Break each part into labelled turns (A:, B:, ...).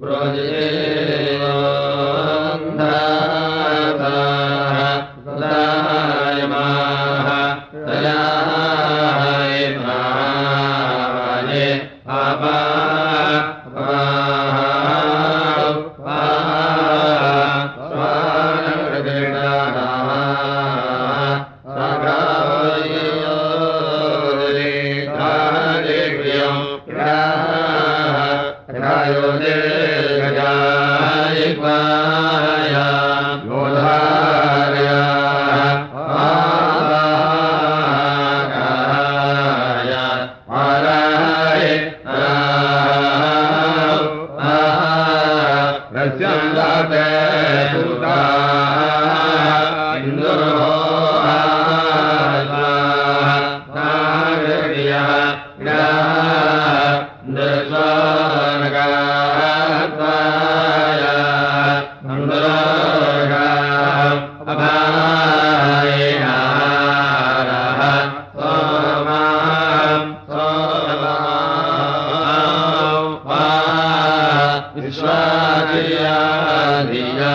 A: ब्रोजे ोो पिता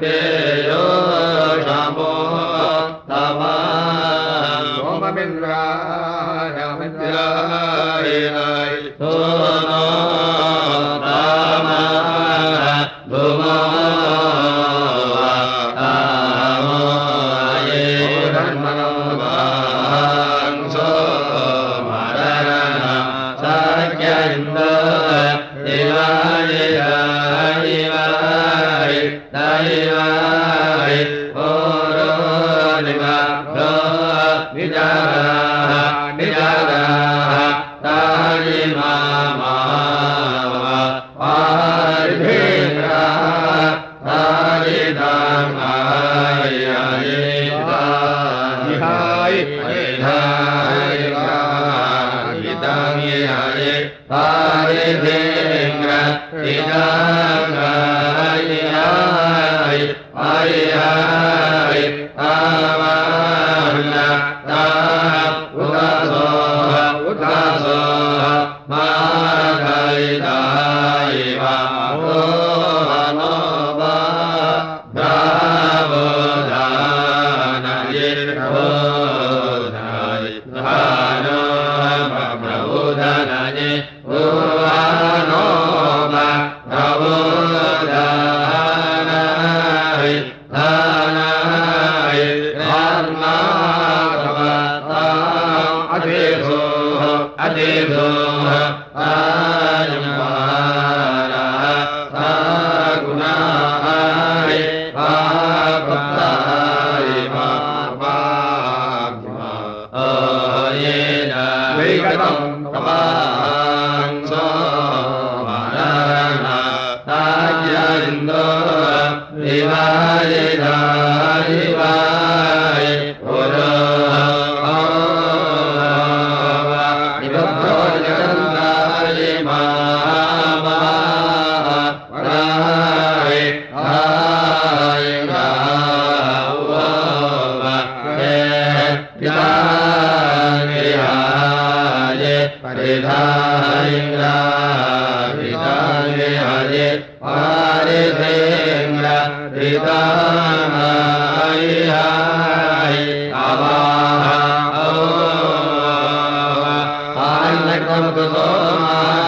B: Bhagavate भवो
A: भगवान्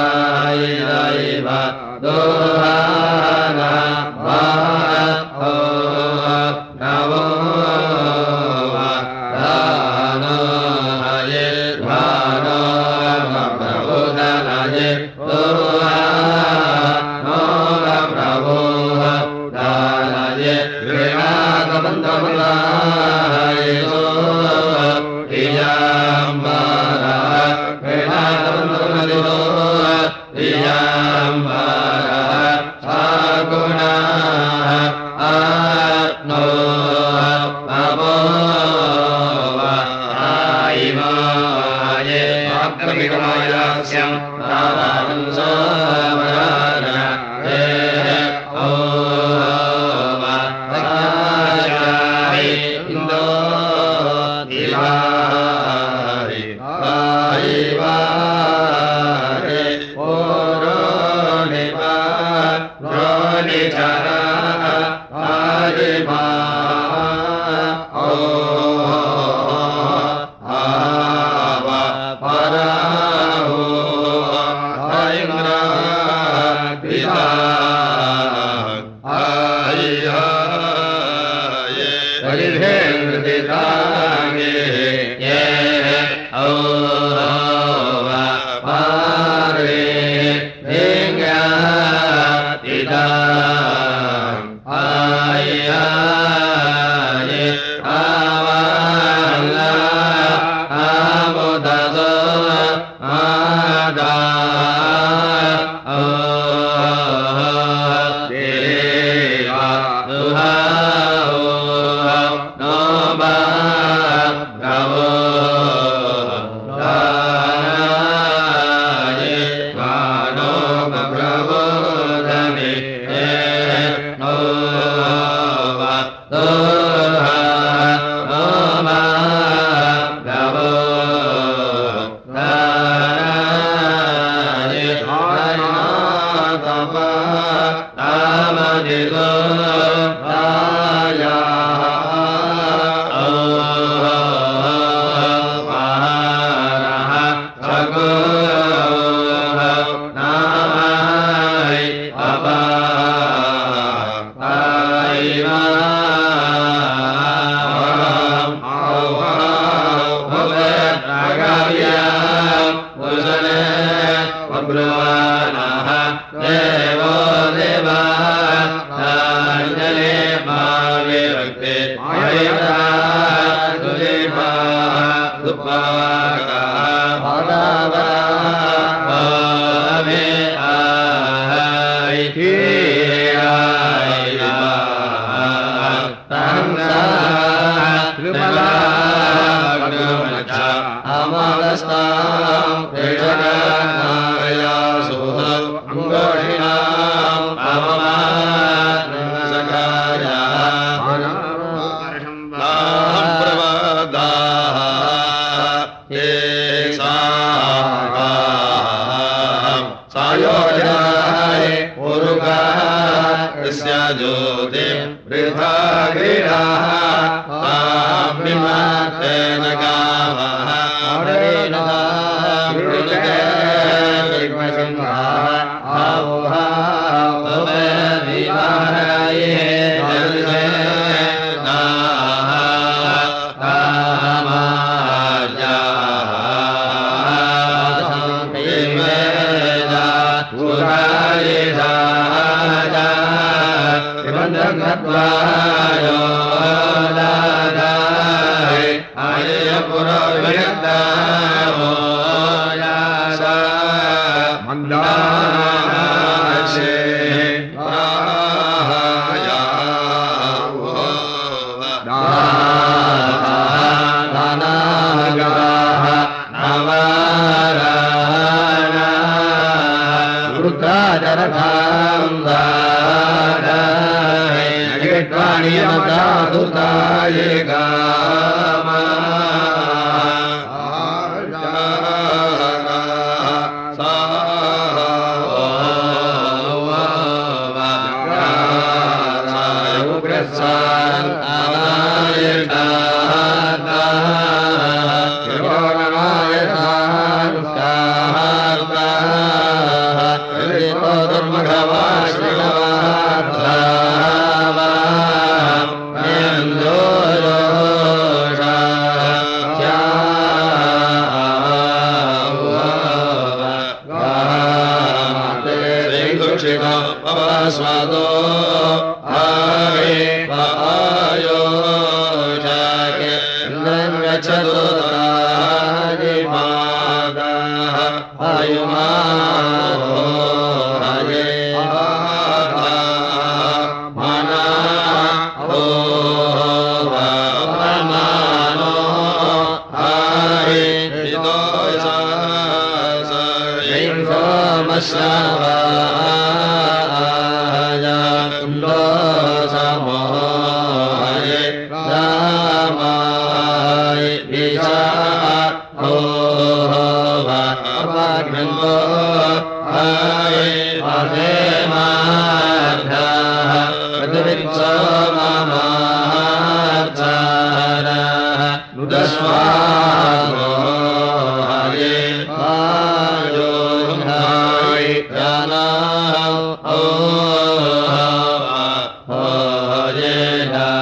A: स्वादो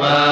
A: वा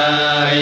A: าย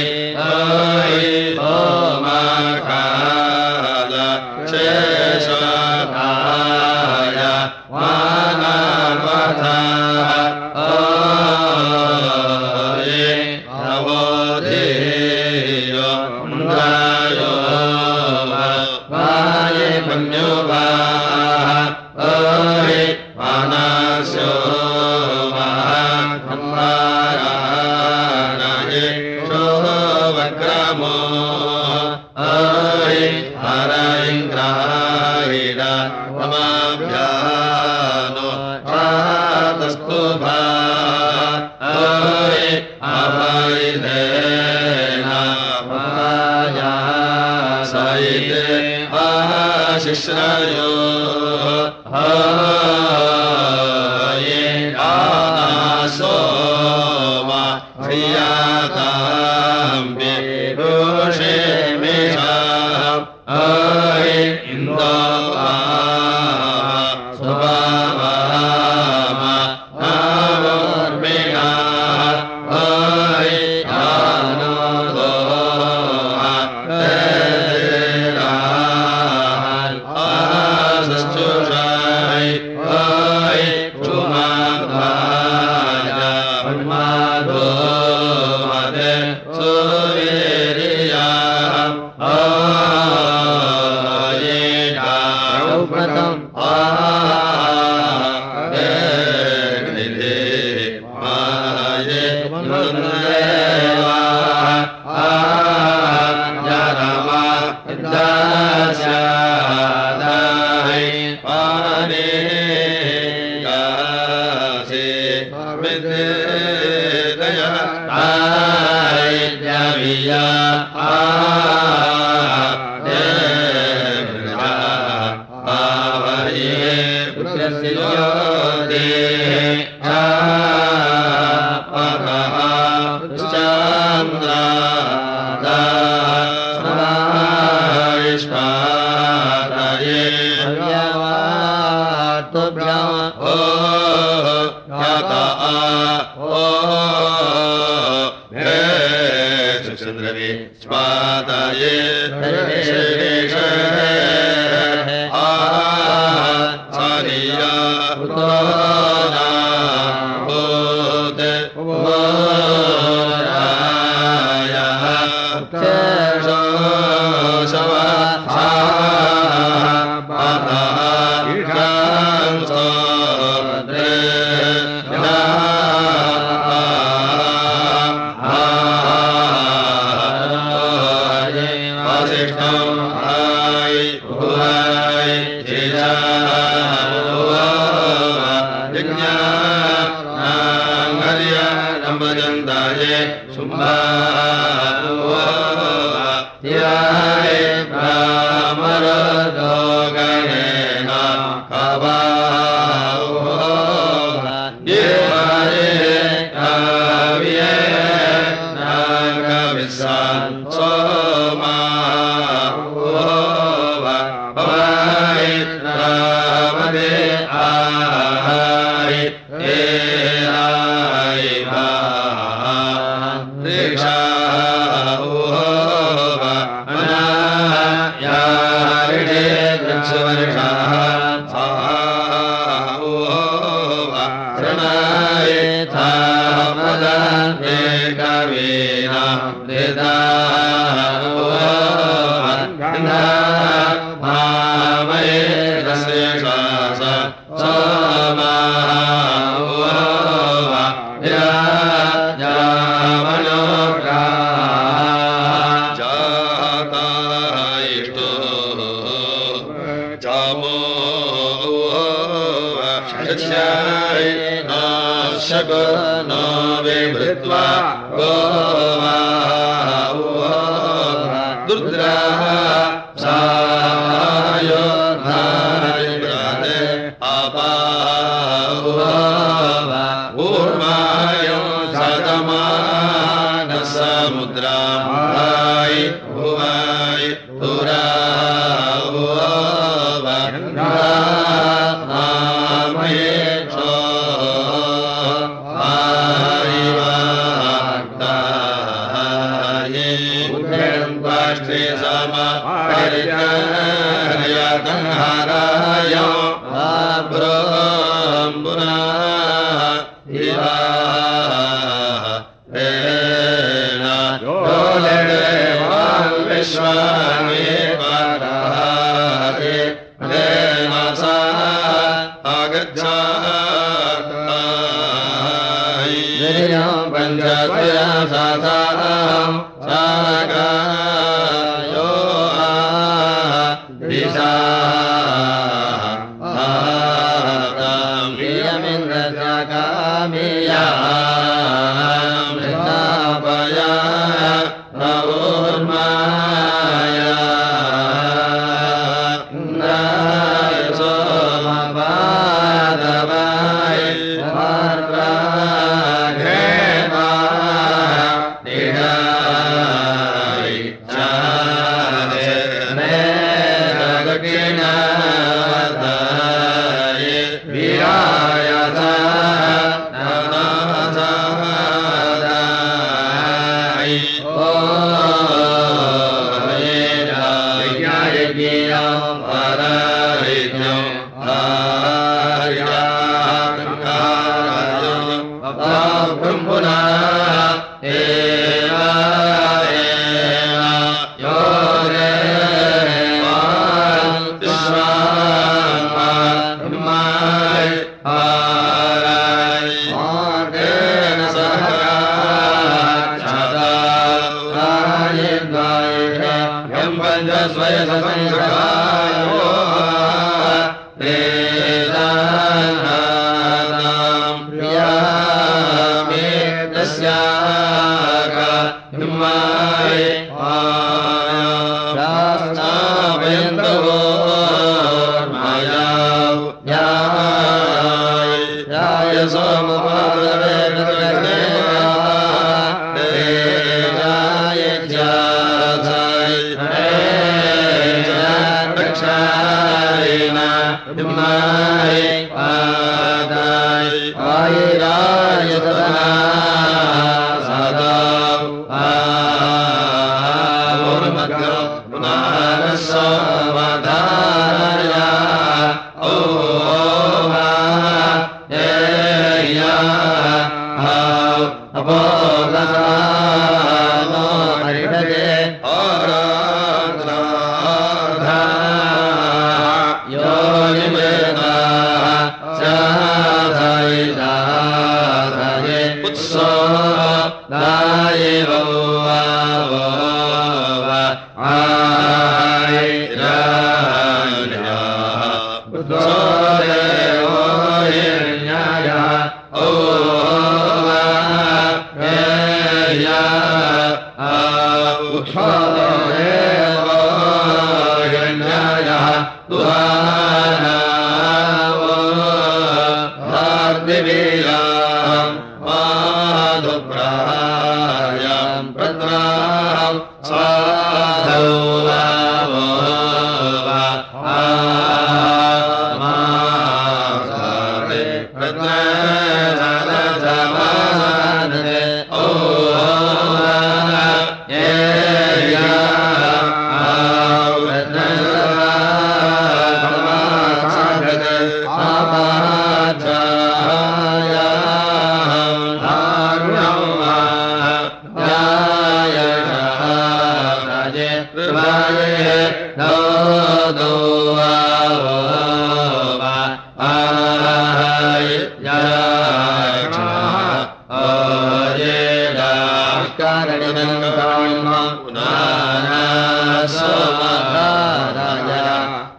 A: वीराय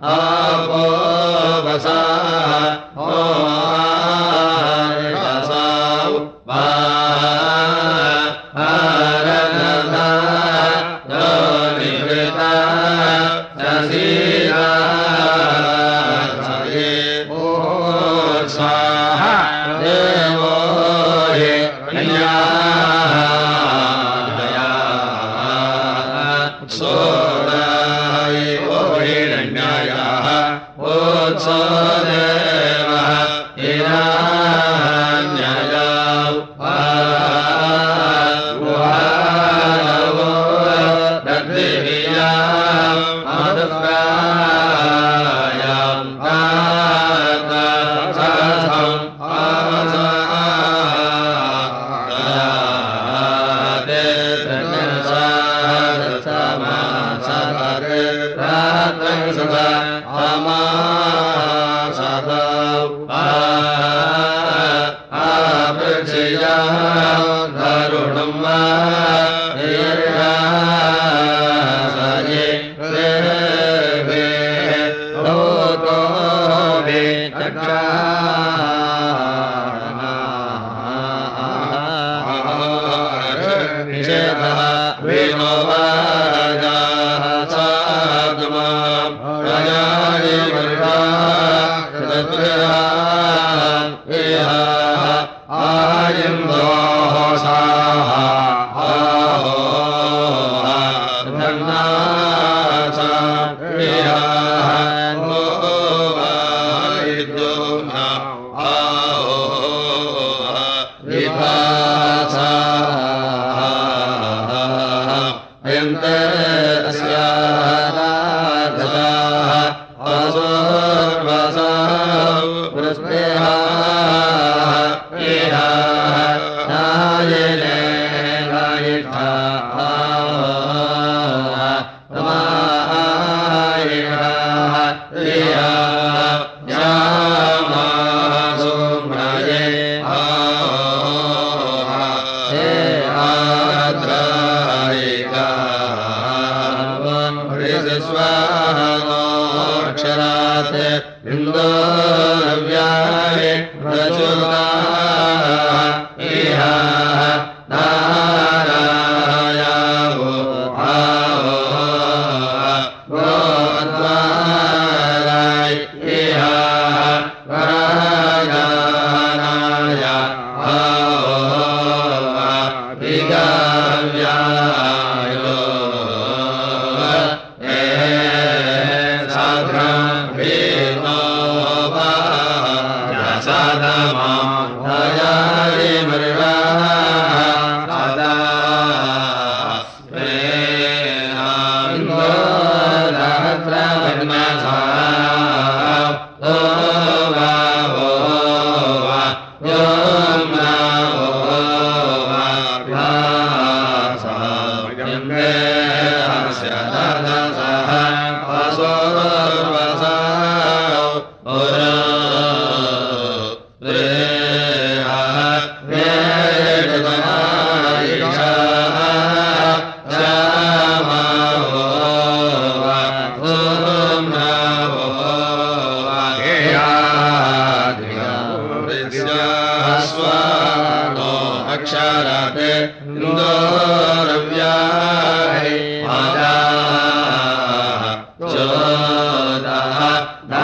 A: य वा